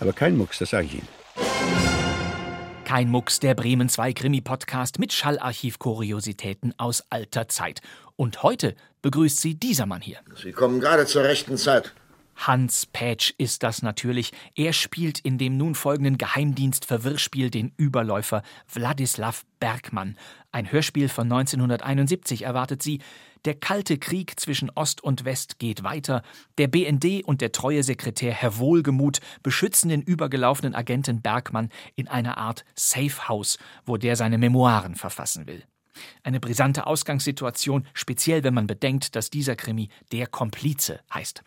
Aber kein Mucks, das sage ich Ihnen. Kein Mucks, der Bremen 2 Krimi-Podcast mit Schallarchiv-Kuriositäten aus alter Zeit. Und heute begrüßt sie dieser Mann hier. Sie kommen gerade zur rechten Zeit. Hans Pätsch ist das natürlich. Er spielt in dem nun folgenden Geheimdienst-Verwirrspiel den Überläufer Wladislav Bergmann. Ein Hörspiel von 1971 erwartet sie. Der kalte Krieg zwischen Ost und West geht weiter. Der BND und der treue Sekretär Herr Wohlgemuth beschützen den übergelaufenen Agenten Bergmann in einer Art Safe House, wo der seine Memoiren verfassen will. Eine brisante Ausgangssituation, speziell wenn man bedenkt, dass dieser Krimi Der Komplize heißt.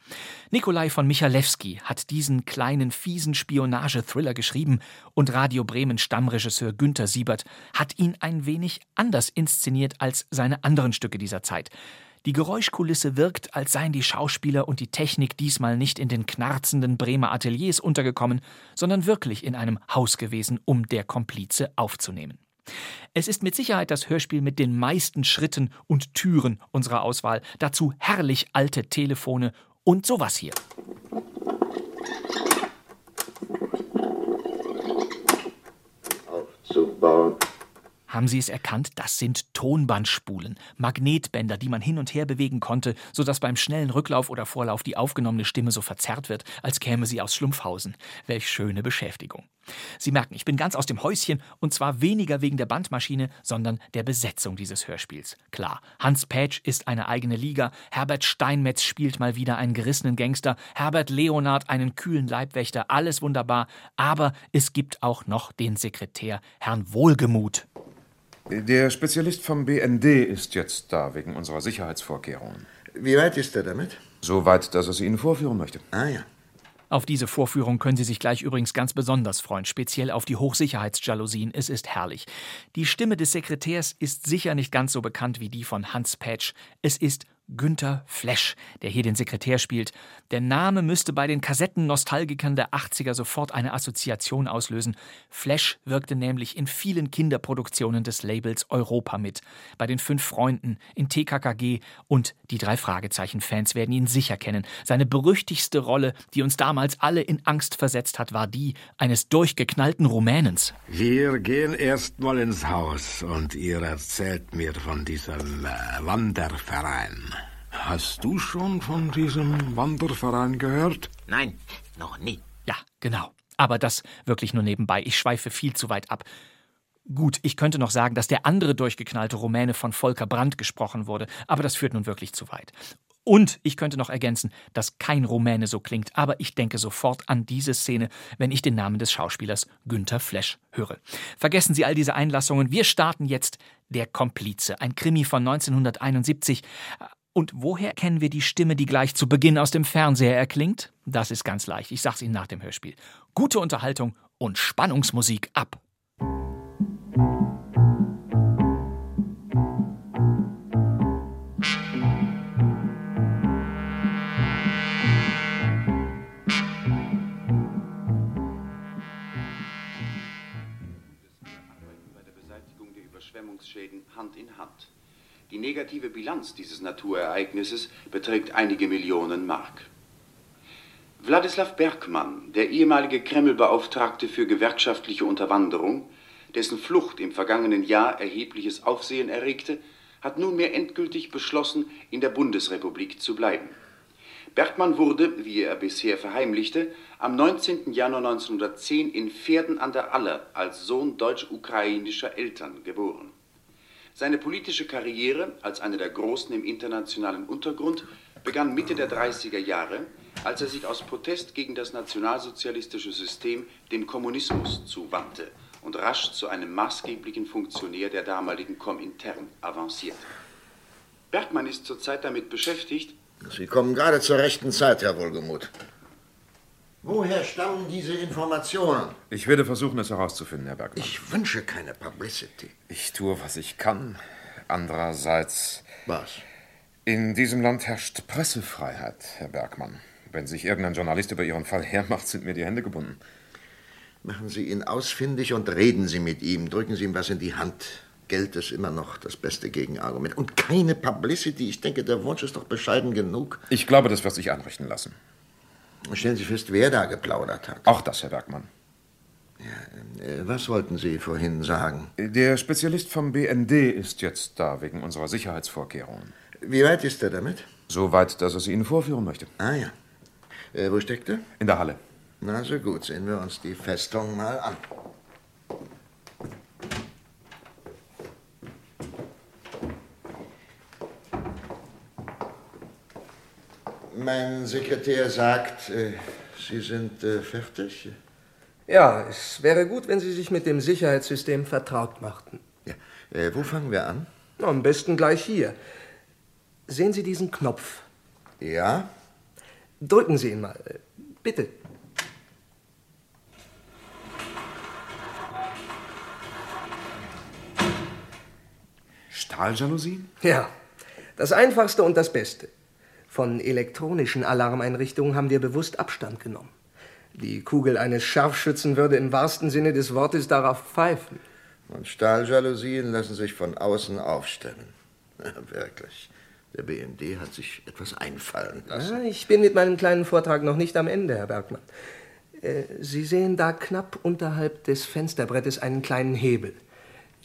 Nikolai von Michalewski hat diesen kleinen, fiesen Spionage-Thriller geschrieben und Radio Bremen Stammregisseur Günther Siebert hat ihn ein wenig anders inszeniert als seine anderen Stücke dieser Zeit. Die Geräuschkulisse wirkt, als seien die Schauspieler und die Technik diesmal nicht in den knarzenden Bremer Ateliers untergekommen, sondern wirklich in einem Haus gewesen, um der Komplize aufzunehmen. Es ist mit Sicherheit das Hörspiel mit den meisten Schritten und Türen unserer Auswahl. Dazu herrlich alte Telefone und sowas hier. Aufzubauen. Haben Sie es erkannt? Das sind Tonbandspulen, Magnetbänder, die man hin und her bewegen konnte, sodass beim schnellen Rücklauf oder Vorlauf die aufgenommene Stimme so verzerrt wird, als käme sie aus Schlumpfhausen. Welch schöne Beschäftigung. Sie merken, ich bin ganz aus dem Häuschen und zwar weniger wegen der Bandmaschine, sondern der Besetzung dieses Hörspiels. Klar, Hans Pätsch ist eine eigene Liga, Herbert Steinmetz spielt mal wieder einen gerissenen Gangster, Herbert Leonard einen kühlen Leibwächter, alles wunderbar, aber es gibt auch noch den Sekretär, Herrn Wohlgemuth. Der Spezialist vom BND ist jetzt da, wegen unserer Sicherheitsvorkehrungen. Wie weit ist er damit? So weit, dass er sie Ihnen vorführen möchte. Ah ja. Auf diese Vorführung können Sie sich gleich übrigens ganz besonders freuen, speziell auf die Hochsicherheitsjalousien. Es ist herrlich. Die Stimme des Sekretärs ist sicher nicht ganz so bekannt wie die von Hans Patch. Es ist Günther Flesch, der hier den Sekretär spielt. Der Name müsste bei den Kassettennostalgikern der 80er sofort eine Assoziation auslösen. Flesch wirkte nämlich in vielen Kinderproduktionen des Labels Europa mit. Bei den Fünf Freunden, in TKKG und die drei Fragezeichen-Fans werden ihn sicher kennen. Seine berüchtigste Rolle, die uns damals alle in Angst versetzt hat, war die eines durchgeknallten Rumänens. Wir gehen erst mal ins Haus und ihr erzählt mir von diesem äh, Wanderverein. Hast du schon von diesem Wanderverein gehört? Nein, noch nie. Ja, genau. Aber das wirklich nur nebenbei. Ich schweife viel zu weit ab. Gut, ich könnte noch sagen, dass der andere durchgeknallte Rumäne von Volker Brandt gesprochen wurde, aber das führt nun wirklich zu weit. Und ich könnte noch ergänzen, dass kein Rumäne so klingt, aber ich denke sofort an diese Szene, wenn ich den Namen des Schauspielers Günther Flesch höre. Vergessen Sie all diese Einlassungen. Wir starten jetzt Der Komplize, ein Krimi von 1971. Und woher kennen wir die Stimme, die gleich zu Beginn aus dem Fernseher erklingt? Das ist ganz leicht. Ich sag's Ihnen nach dem Hörspiel. Gute Unterhaltung und Spannungsmusik ab. Hand in Hand. Die negative Bilanz dieses Naturereignisses beträgt einige Millionen Mark. Wladislav Bergmann, der ehemalige Kreml-Beauftragte für gewerkschaftliche Unterwanderung, dessen Flucht im vergangenen Jahr erhebliches Aufsehen erregte, hat nunmehr endgültig beschlossen, in der Bundesrepublik zu bleiben. Bergmann wurde, wie er bisher verheimlichte, am 19. Januar 1910 in Pferden an der Aller als Sohn deutsch-ukrainischer Eltern geboren. Seine politische Karriere als einer der Großen im internationalen Untergrund begann Mitte der 30er Jahre, als er sich aus Protest gegen das nationalsozialistische System dem Kommunismus zuwandte und rasch zu einem maßgeblichen Funktionär der damaligen Komintern avancierte. Bergmann ist zurzeit damit beschäftigt, Sie kommen gerade zur rechten Zeit, Herr Wohlgemuth. Woher stammen diese Informationen? Ich werde versuchen, es herauszufinden, Herr Bergmann. Ich wünsche keine Publicity. Ich tue, was ich kann. Andererseits. Was? In diesem Land herrscht Pressefreiheit, Herr Bergmann. Wenn sich irgendein Journalist über Ihren Fall hermacht, sind mir die Hände gebunden. Machen Sie ihn ausfindig und reden Sie mit ihm. Drücken Sie ihm was in die Hand. Geld ist immer noch das beste Gegenargument. Und keine Publicity. Ich denke, der Wunsch ist doch bescheiden genug. Ich glaube, das wird sich einrichten lassen. Stellen Sie fest, wer da geplaudert hat. Auch das, Herr Bergmann. Ja, äh, was wollten Sie vorhin sagen? Der Spezialist vom BND ist jetzt da, wegen unserer Sicherheitsvorkehrungen. Wie weit ist er damit? So weit, dass er sie Ihnen vorführen möchte. Ah ja. Äh, wo steckt er? In der Halle. Na, so gut. Sehen wir uns die Festung mal an. Mein Sekretär sagt, äh, Sie sind äh, fertig. Ja, es wäre gut, wenn Sie sich mit dem Sicherheitssystem vertraut machten. Ja. Äh, wo fangen wir an? Na, am besten gleich hier. Sehen Sie diesen Knopf? Ja. Drücken Sie ihn mal. Bitte. Stahljalousien? Ja, das Einfachste und das Beste. Von elektronischen Alarmeinrichtungen haben wir bewusst Abstand genommen. Die Kugel eines Scharfschützen würde im wahrsten Sinne des Wortes darauf pfeifen. Und Stahljalousien lassen sich von außen aufstellen. Ja, wirklich. Der BND hat sich etwas einfallen lassen. Ja, ich bin mit meinem kleinen Vortrag noch nicht am Ende, Herr Bergmann. Äh, Sie sehen da knapp unterhalb des Fensterbrettes einen kleinen Hebel.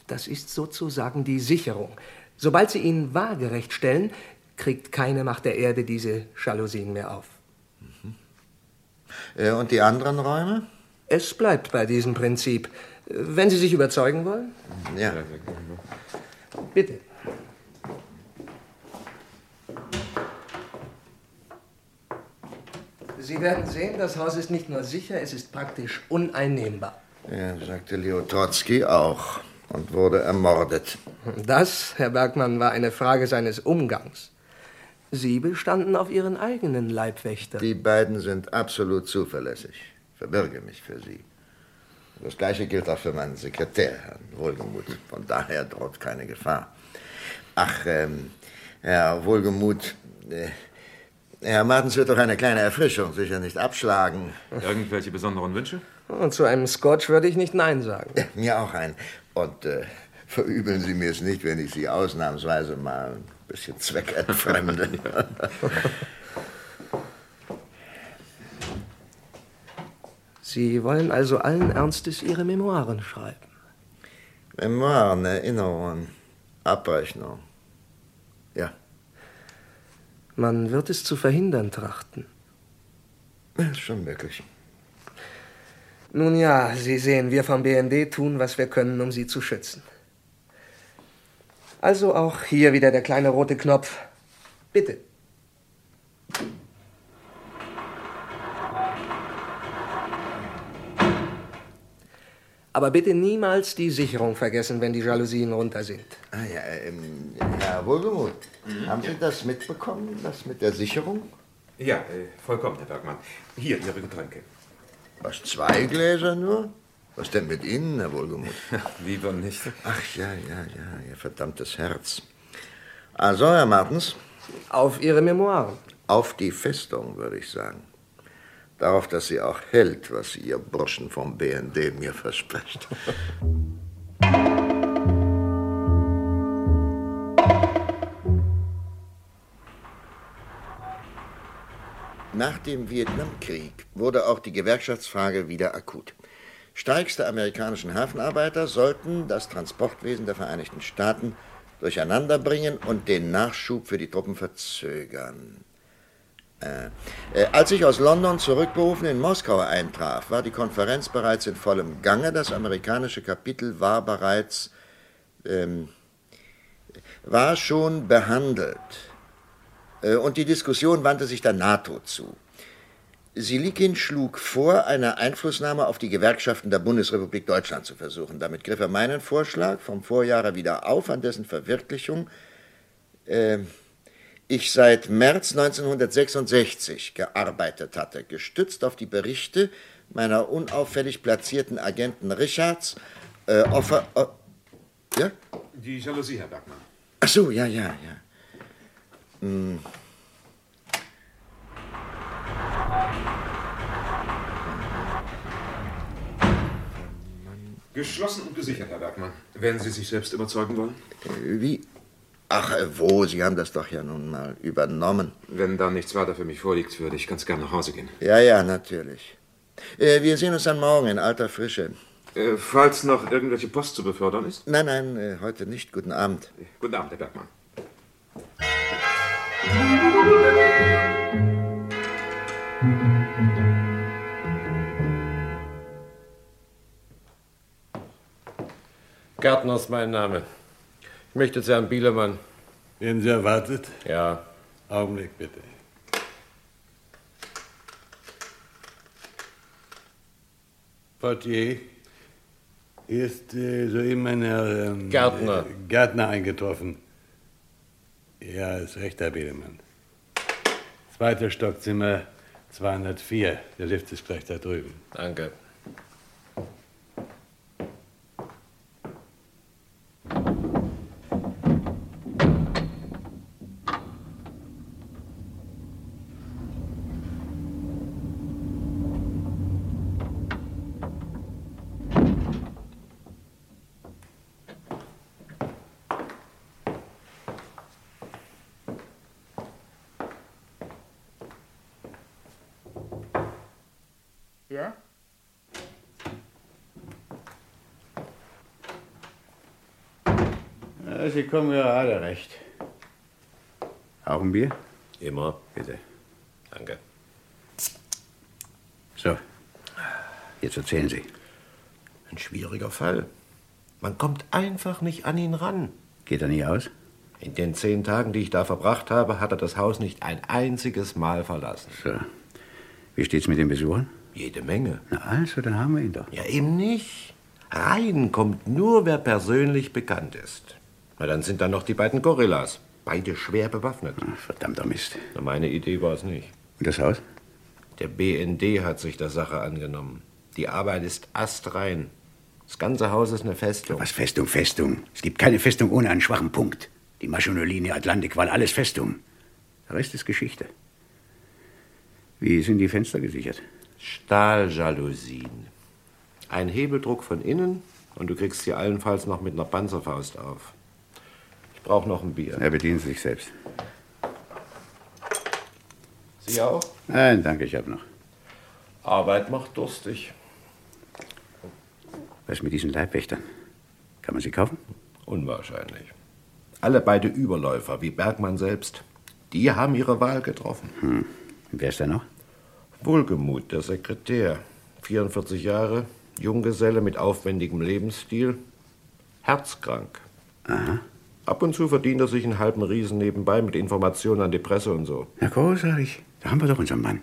Das ist sozusagen die Sicherung. Sobald Sie ihn waagerecht stellen, kriegt keine Macht der Erde diese Jalousien mehr auf. Äh, Und die anderen Räume? Es bleibt bei diesem Prinzip. Wenn Sie sich überzeugen wollen, Ja. bitte. Sie werden sehen, das Haus ist nicht nur sicher, es ist praktisch uneinnehmbar. Ja, sagte Leo Trotzki auch und wurde ermordet. Das, Herr Bergmann, war eine Frage seines Umgangs. Sie bestanden auf Ihren eigenen Leibwächter. Die beiden sind absolut zuverlässig. Verbürge mich für sie. Das gleiche gilt auch für meinen Sekretär, Herrn Wohlgemuth. Von daher droht keine Gefahr. Ach, ähm, Herr Wohlgemuth, äh, Herr Martens wird doch eine kleine Erfrischung sicher nicht abschlagen. Irgendwelche besonderen Wünsche? Und zu einem Scotch würde ich nicht Nein sagen. Ja, mir auch ein. Und äh, verübeln Sie mir es nicht, wenn ich Sie ausnahmsweise mal ein bisschen zweckentfremde. Sie wollen also allen Ernstes Ihre Memoiren schreiben. Memoiren, Erinnerungen, Abrechnung. Ja. Man wird es zu verhindern trachten. Ja, ist schon möglich. Nun ja, Sie sehen, wir vom BND tun, was wir können, um Sie zu schützen. Also auch hier wieder der kleine rote Knopf. Bitte. Aber bitte niemals die Sicherung vergessen, wenn die Jalousien runter sind. Ah ja, ähm, Herr Wohlgemuth, haben Sie das mitbekommen, das mit der Sicherung? Ja, äh, vollkommen, Herr Bergmann. Hier, Ihre Getränke. Was, zwei Gläser nur? Was denn mit Ihnen, Herr Wohlgemuth? Lieber nicht. Ach ja, ja, ja, Ihr verdammtes Herz. Also, Herr Martens, Auf Ihre Memoiren. auf die Festung, würde ich sagen. Darauf, dass sie auch hält, was Ihr Burschen vom BND mir verspricht. Nach dem Vietnamkrieg wurde auch die Gewerkschaftsfrage wieder akut. Streiks der amerikanischen Hafenarbeiter sollten das Transportwesen der Vereinigten Staaten durcheinanderbringen und den Nachschub für die Truppen verzögern. Äh, äh, als ich aus London zurückberufen in Moskau eintraf, war die Konferenz bereits in vollem Gange. Das amerikanische Kapitel war bereits, ähm, war schon behandelt. Äh, und die Diskussion wandte sich der NATO zu. Silikin schlug vor, eine Einflussnahme auf die Gewerkschaften der Bundesrepublik Deutschland zu versuchen. Damit griff er meinen Vorschlag vom Vorjahre wieder auf, an dessen Verwirklichung äh, ich seit März 1966 gearbeitet hatte, gestützt auf die Berichte meiner unauffällig platzierten Agenten Richards, äh, Offer... Oh, ja? Die Jalousie, Herr Bergmann. Ach so, ja, ja, ja. Hm. Geschlossen und gesichert, Herr Bergmann. Wenn Sie sich selbst überzeugen wollen. Äh, Wie? Ach, äh, wo? Sie haben das doch ja nun mal übernommen. Wenn da nichts weiter für mich vorliegt, würde ich ganz gern nach Hause gehen. Ja, ja, natürlich. Äh, wir sehen uns dann morgen in alter Frische. Äh, falls noch irgendwelche Post zu befördern ist? Nein, nein, äh, heute nicht. Guten Abend. Guten Abend, Herr Bergmann. Gärtner ist mein Name. Ich möchte zu Herrn Bielemann. Werden Sie erwartet? Ja. Augenblick bitte. Portier, hier ist äh, soeben ein Herr ähm, Gärtner. Äh, Gärtner eingetroffen. Ja, ist recht, Herr Bielemann. Zweiter Stockzimmer 204. Der Lift ist gleich da drüben. Danke. Ja? Ja, Sie kommen gerade recht. Auch ein Bier? Immer. Bitte. Danke. So. Jetzt erzählen Sie. Ein schwieriger Fall. Man kommt einfach nicht an ihn ran. Geht er nie aus? In den zehn Tagen, die ich da verbracht habe, hat er das Haus nicht ein einziges Mal verlassen. So. Wie steht's mit den Besuchern? Jede Menge. Na also, dann haben wir ihn doch. Ja, eben nicht. Rein kommt nur, wer persönlich bekannt ist. Na, dann sind da noch die beiden Gorillas. Beide schwer bewaffnet. Ach, verdammter Mist. Na, meine Idee war es nicht. Und das Haus? Der BND hat sich der Sache angenommen. Die Arbeit ist astrein. Das ganze Haus ist eine Festung. Was Festung, Festung? Es gibt keine Festung ohne einen schwachen Punkt. Die Maschinolinie, Atlantik, war alles Festung. Der Rest ist Geschichte. Wie sind die Fenster gesichert? Stahljalousien. Ein Hebeldruck von innen und du kriegst sie allenfalls noch mit einer Panzerfaust auf. Ich brauche noch ein Bier. Er bedient sich selbst. Sie auch? Nein, danke, ich habe noch. Arbeit macht durstig. Was mit diesen Leibwächtern? Kann man sie kaufen? Unwahrscheinlich. Alle beide Überläufer, wie Bergmann selbst, die haben ihre Wahl getroffen. Hm. Und wer ist da noch? Wohlgemut, der Sekretär. 44 Jahre, Junggeselle mit aufwendigem Lebensstil, herzkrank. Aha. Ab und zu verdient er sich einen halben Riesen nebenbei mit Informationen an die Presse und so. Na großartig. Da haben wir doch unseren Mann.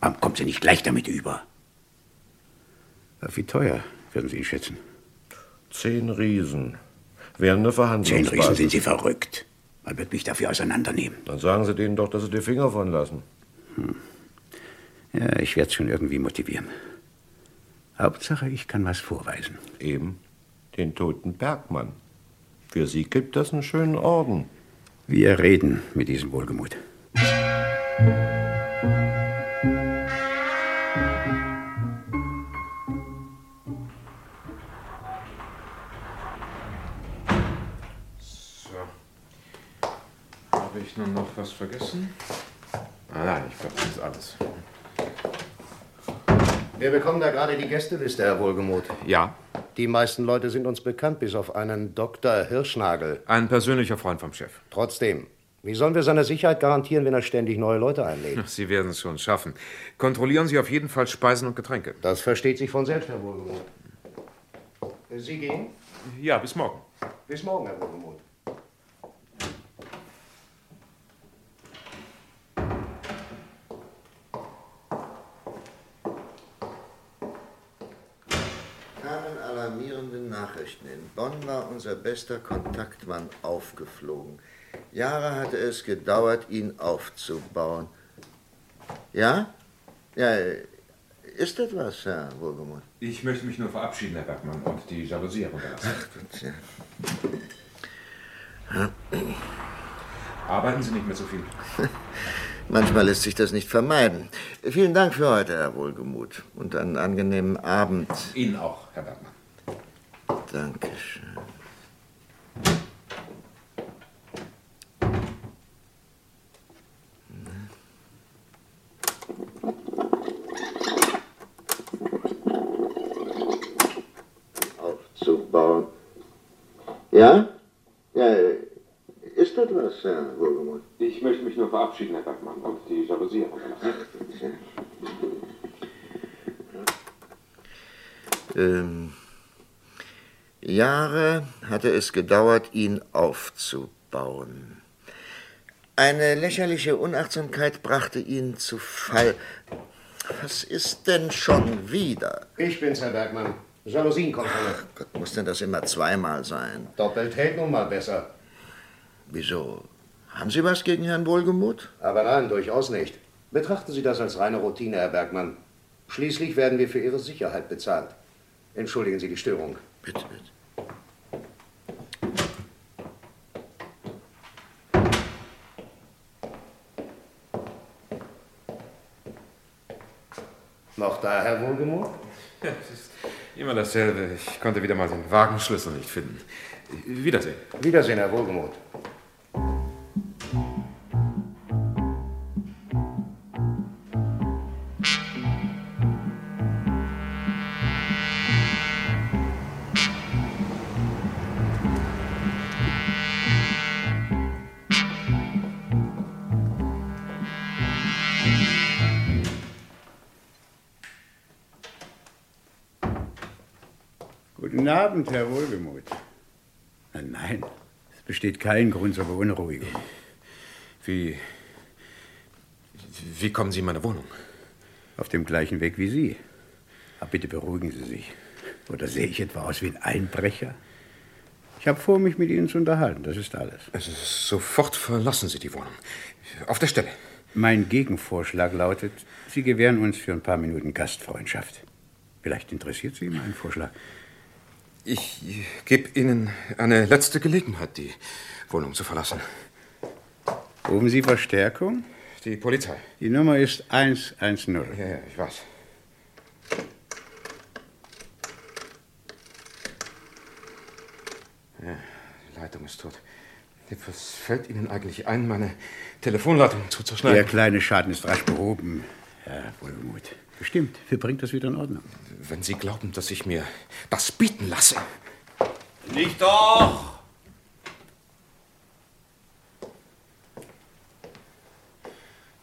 Warum kommt sie nicht gleich damit über? Wie teuer würden Sie ihn schätzen? Zehn Riesen. Wären eine Zehn Verhandlungsbasis. Riesen sind Sie verrückt. Man wird mich dafür auseinandernehmen. Dann sagen Sie denen doch, dass sie die Finger von lassen. Ja, ich werde es schon irgendwie motivieren. Hauptsache, ich kann was vorweisen. Eben den toten Bergmann. Für Sie gibt das einen schönen Orden. Wir reden mit diesem Wohlgemut. So. Habe ich nun noch was vergessen? Ah, nein, ich glaube, das ist alles. Wir bekommen da gerade die Gästeliste, Herr Wohlgemuth. Ja, Die meisten Leute sind uns bekannt, bis auf einen Dr. Hirschnagel. ein persönlicher Freund vom Chef. Trotzdem, wie sollen wir seine Sicherheit garantieren, wenn er ständig neue Leute einlädt? Sie werden es schon schaffen. Kontrollieren Sie auf jeden Fall Speisen und Getränke. Das versteht sich von selbst, Herr Wohlgemuth. Sie gehen? Ja, bis morgen. Bis morgen, Herr Wohlgemuth. Kamen alarmierende Nachrichten. In Bonn war unser bester Kontaktmann aufgeflogen. Jahre hatte es gedauert, ihn aufzubauen. Ja? Ja, ist etwas, Herr Wohlgemuth? Ich möchte mich nur verabschieden, Herr Bergmann, und die Jalousie herunterlassen. Ach Gott, ja. Arbeiten Sie nicht mehr so viel. Manchmal lässt sich das nicht vermeiden. Vielen Dank für heute, Herr Wohlgemuth. Und einen angenehmen Abend. Ihnen auch, Herr Bergmann. Dankeschön. Aufzubauen. Ja? Ja, ist etwas, Herr Wohlgemuth? Ich möchte mich nur verabschieden, Herr Bergmann, und die Jalousie herunterlassen. Ähm, hatte es gedauert, ihn aufzubauen. Eine lächerliche Unachtsamkeit brachte ihn zu Fall. Was ist denn schon wieder? Ich bin's, Herr Bergmann. Jalousienkontrolle. Ach Gott, muss denn das immer zweimal sein? Doppelt hält nun mal besser. Wieso? Haben Sie was gegen Herrn Wohlgemuth? Aber nein, durchaus nicht. Betrachten Sie das als reine Routine, Herr Bergmann. Schließlich werden wir für Ihre Sicherheit bezahlt. Entschuldigen Sie die Störung. Bitte, bitte. Noch da, Herr Wohlgemuth? Ja, es ist immer dasselbe. Ich konnte wieder mal den Wagenschlüssel nicht finden. Wiedersehen. Wiedersehen, Herr Wohlgemuth. Guten Abend, Herr Wohlgemuth. Nein, nein, es besteht kein Grund zur Beunruhigung. Wie. Wie kommen Sie in meine Wohnung? Auf dem gleichen Weg wie Sie. Aber bitte beruhigen Sie sich. Oder sehe ich etwa aus wie ein Einbrecher? Ich habe vor, mich mit Ihnen zu unterhalten, das ist alles. Also sofort verlassen Sie die Wohnung. Auf der Stelle. Mein Gegenvorschlag lautet, Sie gewähren uns für ein paar Minuten Gastfreundschaft. Vielleicht interessiert Sie mein Vorschlag. Ich gebe Ihnen eine letzte Gelegenheit, die Wohnung zu verlassen. Rufen Sie Verstärkung? Die Polizei. Die Nummer ist 110. Ja, ja, ich weiß. Ja, die Leitung ist tot. Was fällt Ihnen eigentlich ein, meine Telefonleitung zuzuschneiden? Der kleine Schaden ist rasch behoben, Herr Wohlgemuth. Bestimmt. Wir bringt das wieder in Ordnung. Wenn Sie glauben, dass ich mir das bieten lasse. Nicht doch!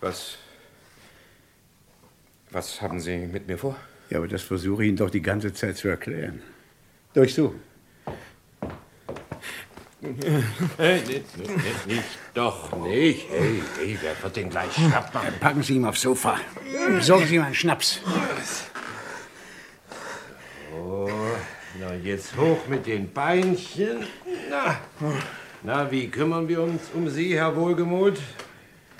Was. Was haben Sie mit mir vor? Ja, aber das versuche ich Ihnen doch die ganze Zeit zu erklären. Durchsuchen. Hey, nicht, nicht, nicht, doch nicht. Hey, hey, wer wird den gleich schnappen? Packen Sie ihn aufs Sofa. Besorgen Sie ihm einen Schnaps. Oh, na jetzt hoch mit den Beinchen. Na, na, wie kümmern wir uns um Sie, Herr Wohlgemuth?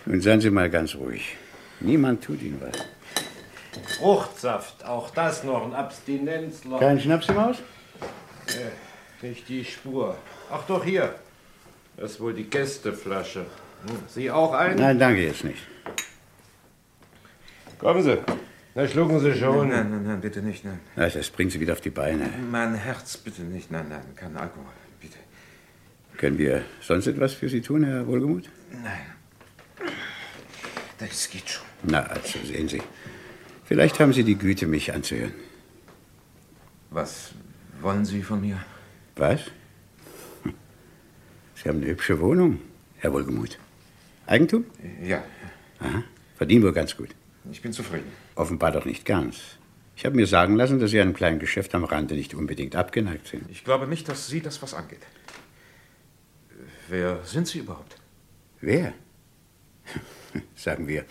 Nun seien Sie mal ganz ruhig. Niemand tut Ihnen was. Fruchtsaft, auch das noch ein Abstinenzler. Kein Schnaps im Haus? Äh, nicht die Spur. Ach doch, hier. Das ist wohl die Gästeflasche. Hm, Sie auch ein? Nein, danke jetzt nicht. Kommen Sie. Na, schlucken Sie schon. Nein, nein, nein, bitte nicht, nein. Na, das bringt Sie wieder auf die Beine. Mein Herz, bitte nicht, nein, nein, kein Alkohol, bitte. Können wir sonst etwas für Sie tun, Herr Wohlgemuth? Nein. Das geht schon. Na, also sehen Sie. Vielleicht haben Sie die Güte, mich anzuhören. Was wollen Sie von mir? Was? Sie haben eine hübsche Wohnung, Herr Wohlgemuth. Eigentum? Ja, Aha. Verdienen wohl ganz gut. ich bin zufrieden. Offenbar doch nicht ganz. Ich habe mir sagen lassen, dass Sie einem kleinen Geschäft am Rande nicht unbedingt abgeneigt sind. Ich glaube nicht, dass Sie das was angeht. Wer sind Sie überhaupt? Wer? sagen wir.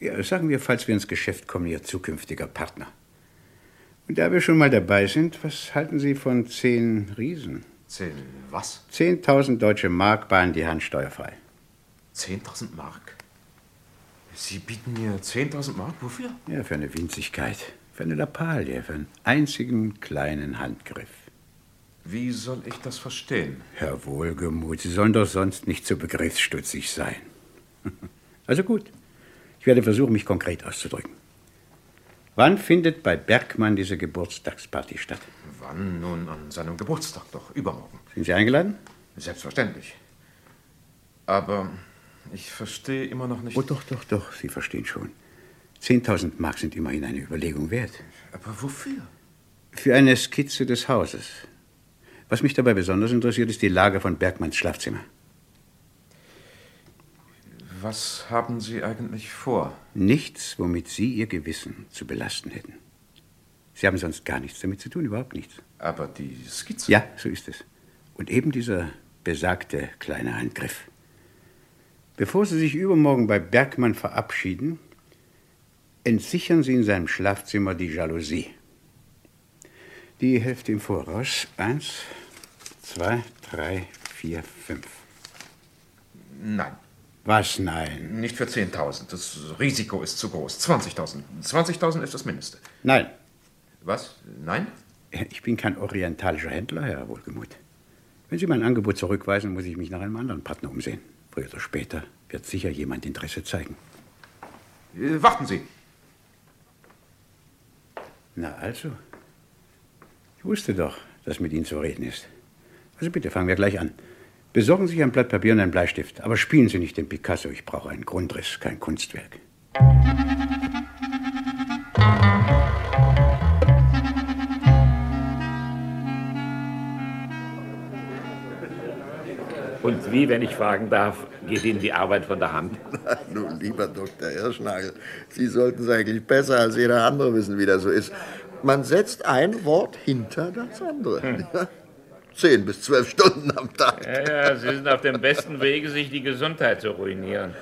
Ja, sagen wir, falls wir ins Geschäft kommen, Ihr zukünftiger Partner. Und da wir schon mal dabei sind, was halten Sie von zehn Riesen? Zehn was? 10.000 deutsche Mark bahnen die Hand steuerfrei. 10.000 Mark? Sie bieten mir 10.000 Mark? Wofür? Ja, für eine Winzigkeit. Für eine Lappalie, für einen einzigen kleinen Handgriff. Wie soll ich das verstehen? Herr Wohlgemuth, Sie sollen doch sonst nicht so begriffsstutzig sein. Also gut, ich werde versuchen, mich konkret auszudrücken. Wann findet bei Bergmann diese Geburtstagsparty statt? Wann? Nun an seinem Geburtstag doch, übermorgen. Sind Sie eingeladen? Selbstverständlich. Aber ich verstehe immer noch nicht. Oh, doch, doch, doch, Sie verstehen schon. 10.000 Mark sind immerhin eine Überlegung wert. Aber wofür? Für eine Skizze des Hauses. Was mich dabei besonders interessiert, ist die Lage von Bergmanns Schlafzimmer. Was haben Sie eigentlich vor? Nichts, womit Sie Ihr Gewissen zu belasten hätten. Sie haben sonst gar nichts damit zu tun, überhaupt nichts. Aber die Skizze? Ja, so ist es. Und eben dieser besagte kleine Handgriff. Bevor Sie sich übermorgen bei Bergmann verabschieden, entsichern Sie in seinem Schlafzimmer die Jalousie. Die Hälfte im Voraus. Eins, zwei, drei, vier, fünf. Nein. Was nein? Nicht für 10.000. Das Risiko ist zu groß. 20.000. 20.000 ist das Mindeste. Nein. Was? Nein? Ich bin kein orientalischer Händler, Herr Wohlgemuth. Wenn Sie mein Angebot zurückweisen, muss ich mich nach einem anderen Partner umsehen. Früher oder später wird sicher jemand Interesse zeigen. Äh, warten Sie. Na also. Ich wusste doch, dass mit Ihnen zu reden ist. Also bitte, fangen wir gleich an. Besorgen Sie sich ein Blatt Papier und einen Bleistift. Aber spielen Sie nicht den Picasso. Ich brauche einen Grundriss, kein Kunstwerk. Und wie, wenn ich fragen darf, geht Ihnen die Arbeit von der Hand? Nun, lieber Dr. Hirschnagel, Sie sollten es eigentlich besser als jeder andere wissen, wie das so ist. Man setzt ein Wort hinter das andere. Hm. Zehn bis zwölf Stunden am Tag. Ja, ja, Sie sind auf dem besten Wege, sich die Gesundheit zu ruinieren.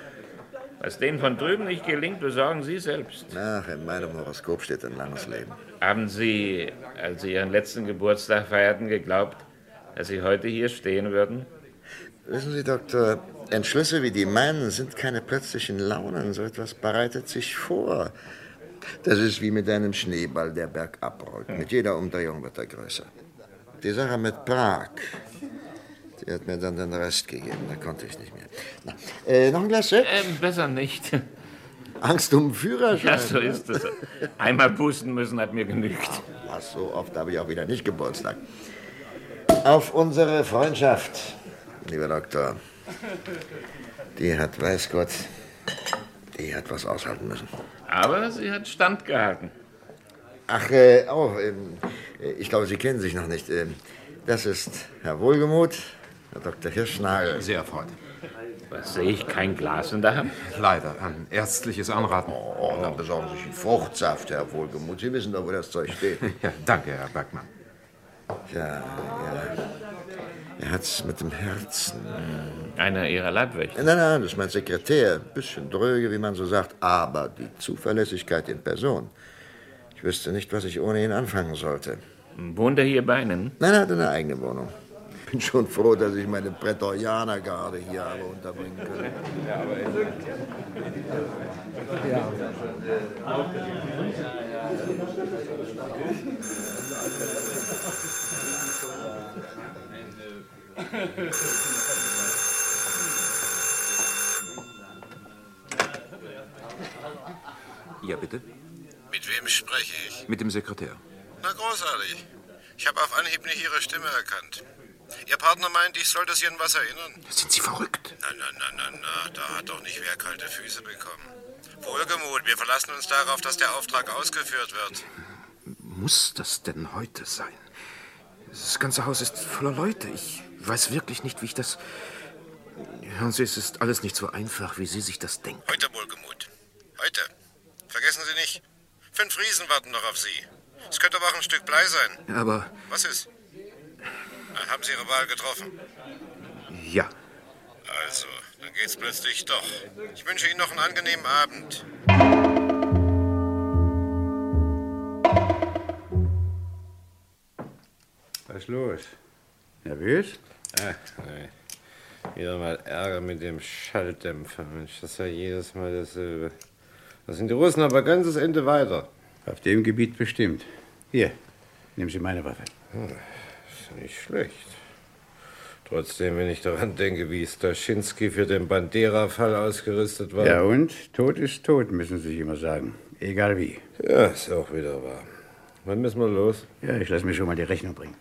Was denen von drüben nicht gelingt, besorgen Sie selbst. Ach, in meinem Horoskop steht ein langes Leben. Haben Sie, als Sie Ihren letzten Geburtstag feierten, geglaubt, dass Sie heute hier stehen würden? Wissen Sie, Doktor, Entschlüsse wie die meinen sind keine plötzlichen Launen. So etwas bereitet sich vor. Das ist wie mit einem Schneeball, der bergab rollt. Mit jeder Umdrehung wird er größer. Die Sache mit Prag, die hat mir dann den Rest gegeben. Da konnte ich nicht mehr. Na, äh, noch ein Glas Sekt? Ähm, besser nicht. Angst um Führerschein? Ja, so ist es. Einmal pusten müssen hat mir genügt. Ach, so oft habe ich auch wieder nicht Geburtstag. Auf unsere Freundschaft, lieber Doktor. Die hat, weiß Gott, die hat was aushalten müssen. Aber sie hat standgehalten. Ach, äh, oh, ähm, ich glaube, Sie kennen sich noch nicht. Ähm, das ist Herr Wohlgemuth, Herr Dr. Hirschnagel. Sehr erfreut. Was sehe ich? Kein Glas in der Hand? Leider, ein ärztliches Anraten. Oh, dann besorgen Sie sich einen Fruchtsaft, Herr Wohlgemuth. Sie wissen doch, wo das Zeug steht. Ja, danke, Herr Bergmann. Ja, ja. Er hat's mit dem Herzen. Einer Ihrer Leibwächter? Nein, nein, das ist mein Sekretär. Bisschen dröge, wie man so sagt, aber die Zuverlässigkeit in Person. Ich wüsste nicht, was ich ohne ihn anfangen sollte. Wohnt er hier bei Ihnen? Nein, er hat eine eigene Wohnung. Bin schon froh, dass ich meine Prätorianergarde hier habe unterbringen können. Ja, bitte? Spreche ich? Mit dem Sekretär. Na, großartig. Ich habe auf Anhieb nicht Ihre Stimme erkannt. Ihr Partner meint, ich sollte Sie an was erinnern. Sind Sie verrückt? Na, na, na, na, na, da hat doch nicht wer kalte Füße bekommen. Wohlgemut, wir verlassen uns darauf, dass der Auftrag ausgeführt wird. Muss das denn heute sein? Das ganze Haus ist voller Leute. Ich weiß wirklich nicht, wie ich das. Hören Sie, es ist alles nicht so einfach, wie Sie sich das denken. Heute, Wohlgemut. Heute. Vergessen Sie nicht, fünf Riesen warten noch auf Sie. Es könnte aber auch ein Stück Blei sein. Aber Was ist? Haben Sie Ihre Wahl getroffen? ja, Also, dann geht's plötzlich doch. Ich wünsche Ihnen noch einen angenehmen Abend. Was ist los? Nervös? Ach, nein. Wieder mal Ärger mit dem Schalldämpfer. Mensch, das ist ja jedes Mal dasselbe. Da sind die Russen aber ganzes Ende weiter. Auf dem Gebiet bestimmt. Hier, nehmen Sie meine Waffe. Hm, ist nicht schlecht. Trotzdem, wenn ich daran denke, wie Staschinski für den Bandera-Fall ausgerüstet war. Ja, und? Tod ist tot, müssen Sie sich immer sagen. Egal wie. Ja, ist auch wieder wahr. Wann müssen wir los? Ja, ich lasse mir schon mal die Rechnung bringen.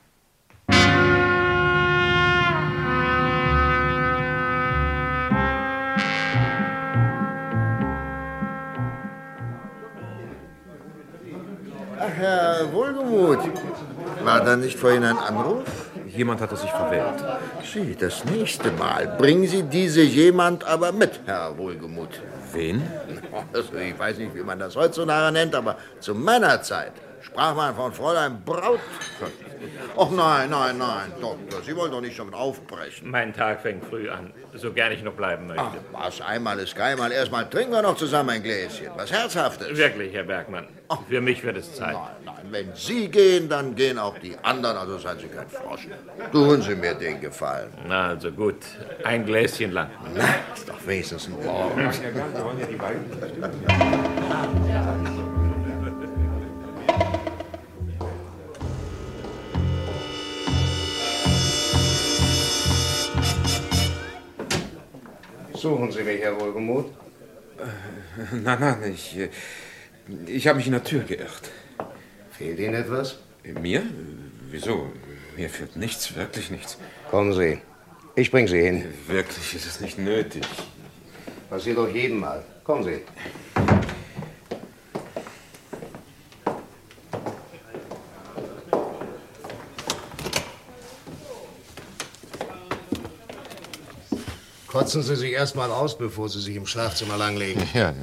Herr Wohlgemuth. War da nicht vorhin ein Anruf? Jemand hatte sich verwählt. Sie, das nächste Mal. Bringen Sie diese jemand aber mit, Herr Wohlgemuth. Wen? Also, ich weiß nicht, wie man das heutzutage nennt, aber zu meiner Zeit sprach man von Fräulein Braut. Ach nein, nein, nein, Doktor, Sie wollen doch nicht schon aufbrechen. Mein Tag fängt früh an, so gern ich noch bleiben möchte. Ach, was, einmal ist keinmal. Erstmal trinken wir noch zusammen ein Gläschen. Was Herzhaftes. Wirklich, Herr Bergmann. Für mich wird es Zeit. Nein, nein, wenn Sie gehen, dann gehen auch die anderen, also seien Sie kein Frosch. Tun Sie mir den Gefallen. Na, also gut. Ein Gläschen lang. Na, ist doch wenigstens ein Wort. Suchen Sie mich, Herr Wohlgemuth? Nein, nein, ich, äh, ich habe mich in der Tür geirrt. Fehlt Ihnen etwas? Mir? Wieso? Mir fehlt nichts, wirklich nichts. Kommen Sie. Ich bring Sie hin. Wirklich ist es nicht nötig. Passiert doch jedem Mal. Kommen Sie. Kotzen Sie sich erst mal aus, bevor Sie sich im Schlafzimmer langlegen. Ja.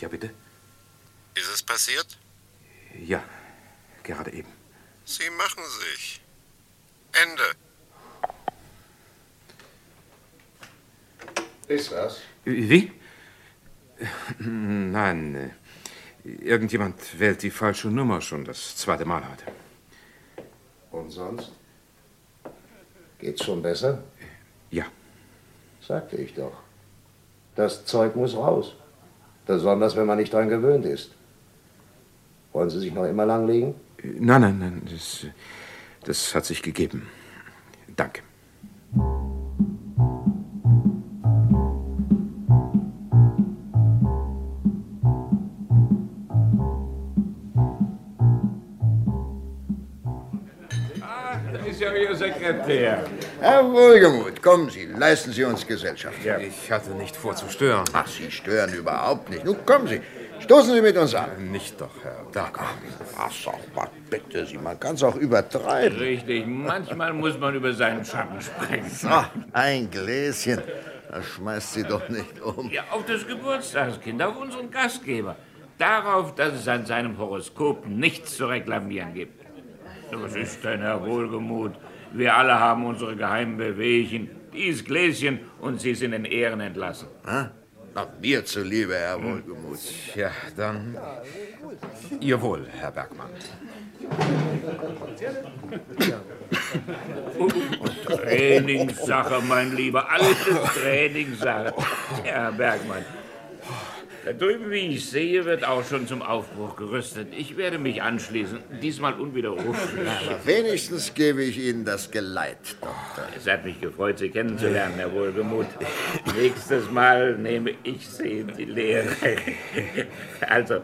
Ja, bitte? Ist es passiert? Ja, gerade eben. Sie machen sich. Ende. Ist was? Wie? Nein, äh, irgendjemand wählt die falsche Nummer schon das zweite Mal heute. Und sonst? Geht's schon besser? Ja. Sagte ich doch. Das Zeug muss raus. Besonders, wenn man nicht dran gewöhnt ist. Wollen Sie sich noch immer langlegen? Nein, nein, nein, das, das hat sich gegeben. Danke. Da ist ja Ihr Sekretär. Herr Wohlgemuth, kommen Sie, leisten Sie uns Gesellschaft. Ich hatte nicht vor zu stören. Ach, Sie stören überhaupt nicht. Nun kommen Sie, stoßen Sie mit uns an. Nicht doch, Herr Bergmann. Ach, was bitte Sie, man kann es auch übertreiben. Richtig, manchmal muss man über seinen Schatten springen. Ach, ein Gläschen, das schmeißt Sie doch nicht um. Ja, auf das Geburtstagskind, auf unseren Gastgeber. Darauf, dass es an seinem Horoskop nichts zu reklamieren gibt. Was ist denn, Herr Wohlgemuth? Wir alle haben unsere geheimen Bewegchen. Dies Gläschen und Sie sind in Ehren entlassen. Ha? Ach, mir zuliebe, Herr Wohlgemuth. Ja, dann. Ihr Wohl, Herr Bergmann. Trainingssache, mein Lieber, alles Trainingssache. Ja, Herr Bergmann. Da drüben, wie ich sehe, wird auch schon zum Aufbruch gerüstet. Ich werde mich anschließen, diesmal unwiderruflich. Aber wenigstens gebe ich Ihnen das Geleit, Doktor. Es hat mich gefreut, Sie kennenzulernen, Herr Wohlgemuth. Nächstes Mal nehme ich Sie in die Lehre. Also,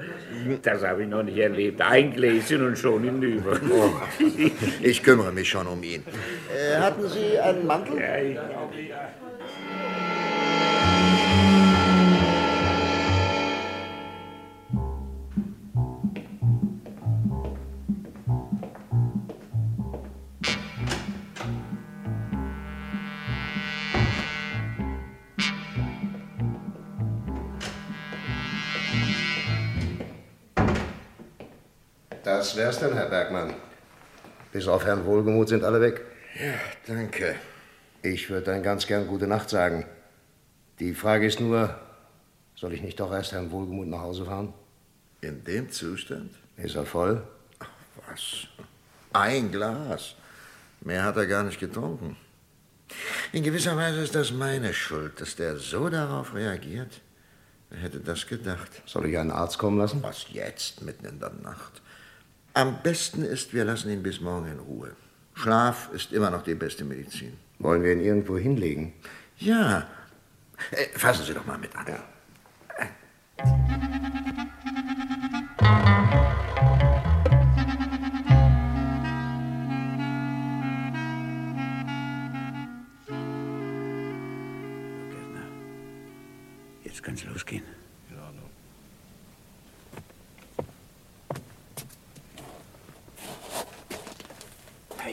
das habe ich noch nicht erlebt. Ein Gläschen und schon hinüber. Oh, ich kümmere mich schon um ihn. Äh, hatten Sie einen Mantel? Ja, ich wär's dann, Herr Bergmann. Bis auf Herrn Wohlgemuth sind alle weg. Ja, danke. Ich würde dann ganz gern gute Nacht sagen. Die Frage ist nur, soll ich nicht doch erst Herrn Wohlgemuth nach Hause fahren? In dem Zustand? Ist er voll? Ach, was? Ein Glas. Mehr hat er gar nicht getrunken. In gewisser Weise ist das meine Schuld, dass der so darauf reagiert. Wer hätte das gedacht? Soll ich einen Arzt kommen lassen? Was jetzt, mitten in der Nacht? Am besten ist, wir lassen ihn bis morgen in Ruhe. Schlaf ist immer noch die beste Medizin. Wollen wir ihn irgendwo hinlegen? Ja. Äh, fassen Sie doch mal mit an. Ja. Jetzt kann's losgehen.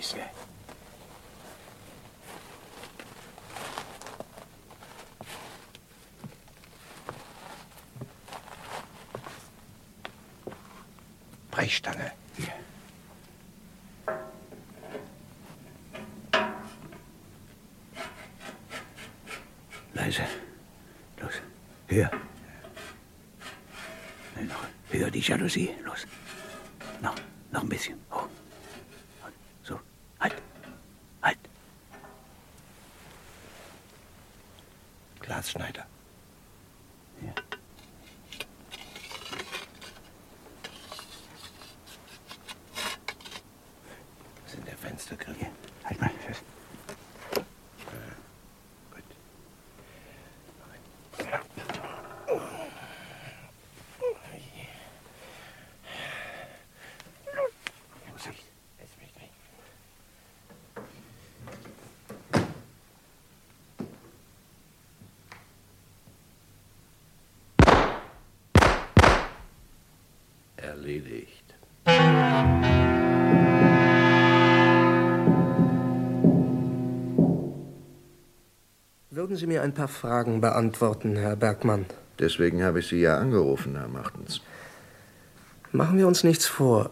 Leise. Brechstange. Leise. Los. Höher. Höher die Jalousie. Los. Noch, noch ein bisschen. Hoch. So. Halt. Halt. Glasschneider. Hier. Was sind der Fenstergriff? Halt mal fest. Erledigt. Würden Sie mir ein paar Fragen beantworten, Herr Bergmann? Deswegen habe ich Sie ja angerufen, Herr Machtens. Machen wir uns nichts vor.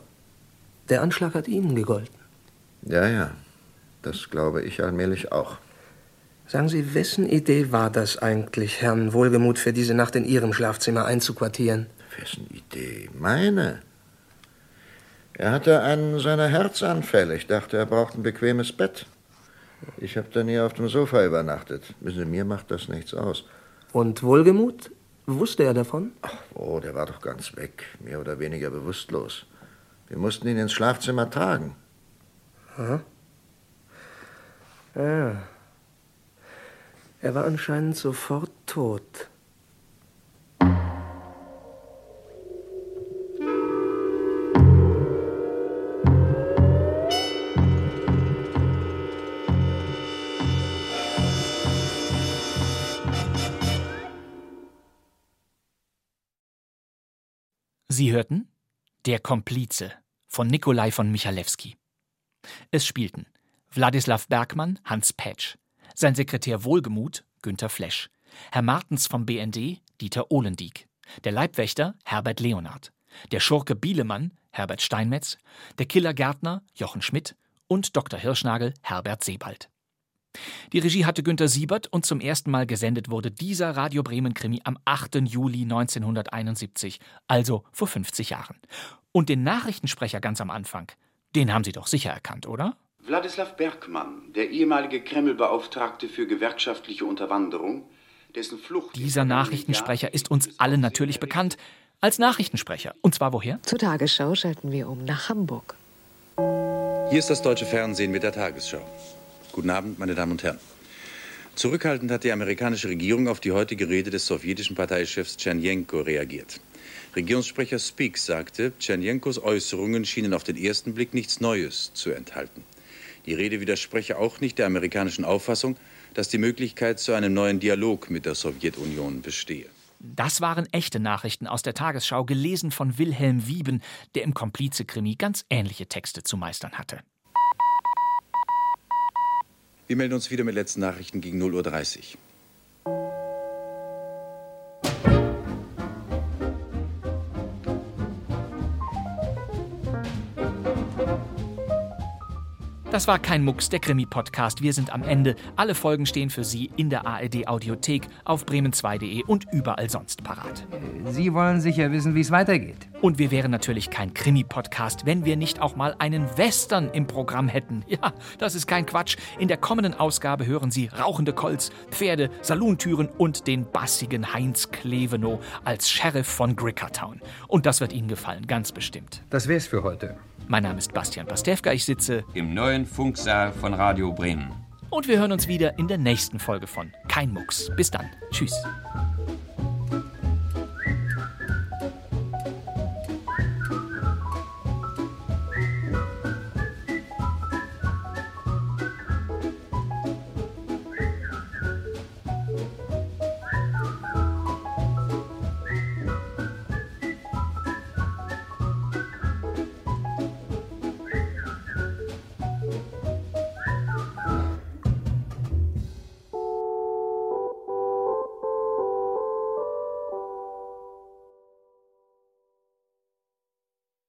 Der Anschlag hat Ihnen gegolten. Ja, ja. Das glaube ich allmählich auch. Sagen Sie, wessen Idee war das eigentlich, Herrn Wohlgemuth für diese Nacht in Ihrem Schlafzimmer einzuquartieren? Wessen Idee? Meine. Er hatte einen seiner Herzanfälle. Ich dachte, er braucht ein bequemes Bett. Ich habe dann hier auf dem Sofa übernachtet. Wissen Sie, mir macht das nichts aus. Und Wohlgemuth? Wusste er davon? Ach, oh, der war doch ganz weg. Mehr oder weniger bewusstlos. Wir mussten ihn ins Schlafzimmer tragen. Aha. Ja. Er war anscheinend sofort tot. Sie hörten Der Komplize von Nikolai von Michalewski. Es spielten Wladislaw Bergmann, Hans Petsch, sein Sekretär Wohlgemuth, Günter Flesch, Herr Martens vom BND, Dieter Ohlendieck, der Leibwächter, Herbert Leonard, der Schurke Bielemann, Herbert Steinmetz, der Killer Gärtner, Jochen Schmidt und Dr. Hirschnagel, Herbert Sebald. Die Regie hatte Günter Siebert und zum ersten Mal gesendet wurde dieser Radio Bremen Krimi am 8. Juli 1971, also vor 50 Jahren. Und den Nachrichtensprecher ganz am Anfang, den haben Sie doch sicher erkannt, oder? Wladislaw Bergmann, der ehemalige Kreml-Beauftragte für gewerkschaftliche Unterwanderung, dessen Flucht. Dieser Nachrichtensprecher ist uns allen natürlich bekannt als Nachrichtensprecher. Und zwar woher? Zur Tagesschau schalten wir um nach Hamburg. Hier ist das deutsche Fernsehen mit der Tagesschau. Guten Abend, meine Damen und Herren. Zurückhaltend hat die amerikanische Regierung auf die heutige Rede des sowjetischen Parteichefs Tschernjenko reagiert. Regierungssprecher Speaks sagte, Tschernjenkos Äußerungen schienen auf den ersten Blick nichts Neues zu enthalten. Die Rede widerspreche auch nicht der amerikanischen Auffassung, dass die Möglichkeit zu einem neuen Dialog mit der Sowjetunion bestehe. Das waren echte Nachrichten aus der Tagesschau, gelesen von Wilhelm Wieben, der im Komplize-Krimi ganz ähnliche Texte zu meistern hatte. Wir melden uns wieder mit letzten Nachrichten gegen 0.30 Uhr. Das war kein Mucks, der Krimi-Podcast. Wir sind am Ende. Alle Folgen stehen für Sie in der ARD-Audiothek, auf bremen2.de und überall sonst parat. Sie wollen sicher wissen, wie es weitergeht. Und wir wären natürlich kein Krimi-Podcast, wenn wir nicht auch mal einen Western im Programm hätten. Ja, das ist kein Quatsch. In der kommenden Ausgabe hören Sie rauchende Colts, Pferde, Saluntüren und den bassigen Heinz Klevenow als Sheriff von Grickertown. Und das wird Ihnen gefallen, ganz bestimmt. Das wär's für heute. Mein Name ist Bastian Pastewka, ich sitze im neuen Funksaal von Radio Bremen. Und wir hören uns wieder in der nächsten Folge von Kein Mucks. Bis dann. Tschüss.